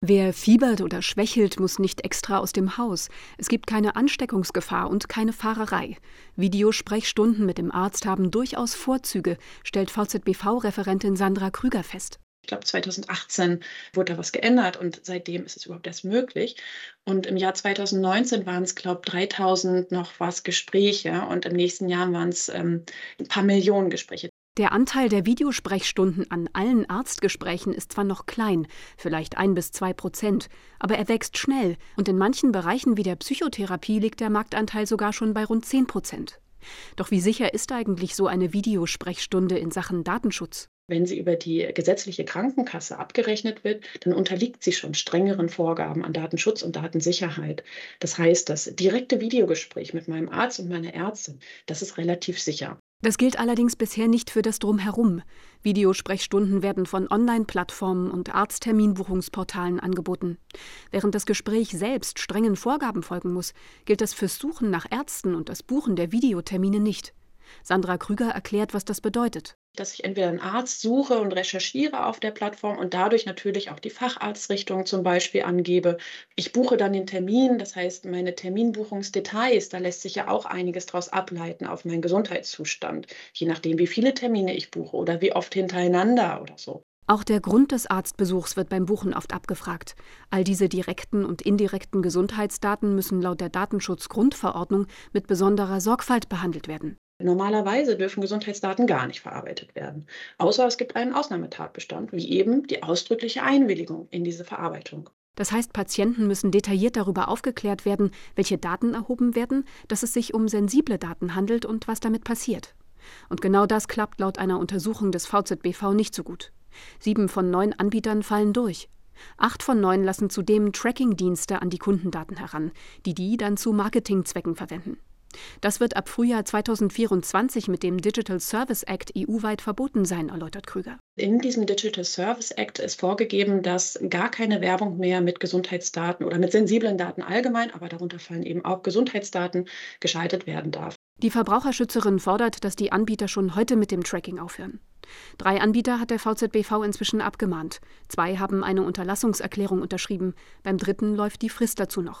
Wer fiebert oder schwächelt, muss nicht extra aus dem Haus. Es gibt keine Ansteckungsgefahr und keine Fahrerei. Videosprechstunden mit dem Arzt haben durchaus Vorzüge, stellt VZBV-Referentin Sandra Krüger fest. Ich glaube, 2018 wurde da was geändert und seitdem ist es überhaupt erst möglich. Und im Jahr 2019 waren es, glaube ich, 3000 noch was Gespräche und im nächsten Jahr waren es ähm, ein paar Millionen Gespräche. Der Anteil der Videosprechstunden an allen Arztgesprächen ist zwar noch klein, vielleicht ein bis zwei Prozent, aber er wächst schnell und in manchen Bereichen wie der Psychotherapie liegt der Marktanteil sogar schon bei rund zehn Prozent. Doch wie sicher ist eigentlich so eine Videosprechstunde in Sachen Datenschutz? Wenn sie über die gesetzliche Krankenkasse abgerechnet wird, dann unterliegt sie schon strengeren Vorgaben an Datenschutz und Datensicherheit. Das heißt, das direkte Videogespräch mit meinem Arzt und meiner Ärztin, das ist relativ sicher. Das gilt allerdings bisher nicht für das Drumherum. Videosprechstunden werden von Online-Plattformen und Arztterminbuchungsportalen angeboten. Während das Gespräch selbst strengen Vorgaben folgen muss, gilt das fürs Suchen nach Ärzten und das Buchen der Videotermine nicht. Sandra Krüger erklärt, was das bedeutet dass ich entweder einen Arzt suche und recherchiere auf der Plattform und dadurch natürlich auch die Facharztrichtung zum Beispiel angebe. Ich buche dann den Termin, das heißt meine Terminbuchungsdetails, da lässt sich ja auch einiges daraus ableiten auf meinen Gesundheitszustand, je nachdem, wie viele Termine ich buche oder wie oft hintereinander oder so. Auch der Grund des Arztbesuchs wird beim Buchen oft abgefragt. All diese direkten und indirekten Gesundheitsdaten müssen laut der Datenschutzgrundverordnung mit besonderer Sorgfalt behandelt werden. Normalerweise dürfen Gesundheitsdaten gar nicht verarbeitet werden, außer es gibt einen Ausnahmetatbestand, wie eben die ausdrückliche Einwilligung in diese Verarbeitung. Das heißt, Patienten müssen detailliert darüber aufgeklärt werden, welche Daten erhoben werden, dass es sich um sensible Daten handelt und was damit passiert. Und genau das klappt laut einer Untersuchung des VZBV nicht so gut. Sieben von neun Anbietern fallen durch. Acht von neun lassen zudem Tracking-Dienste an die Kundendaten heran, die die dann zu Marketingzwecken verwenden. Das wird ab Frühjahr 2024 mit dem Digital Service Act EU-weit verboten sein, erläutert Krüger. In diesem Digital Service Act ist vorgegeben, dass gar keine Werbung mehr mit Gesundheitsdaten oder mit sensiblen Daten allgemein, aber darunter fallen eben auch Gesundheitsdaten, geschaltet werden darf. Die Verbraucherschützerin fordert, dass die Anbieter schon heute mit dem Tracking aufhören. Drei Anbieter hat der VZBV inzwischen abgemahnt. Zwei haben eine Unterlassungserklärung unterschrieben. Beim dritten läuft die Frist dazu noch.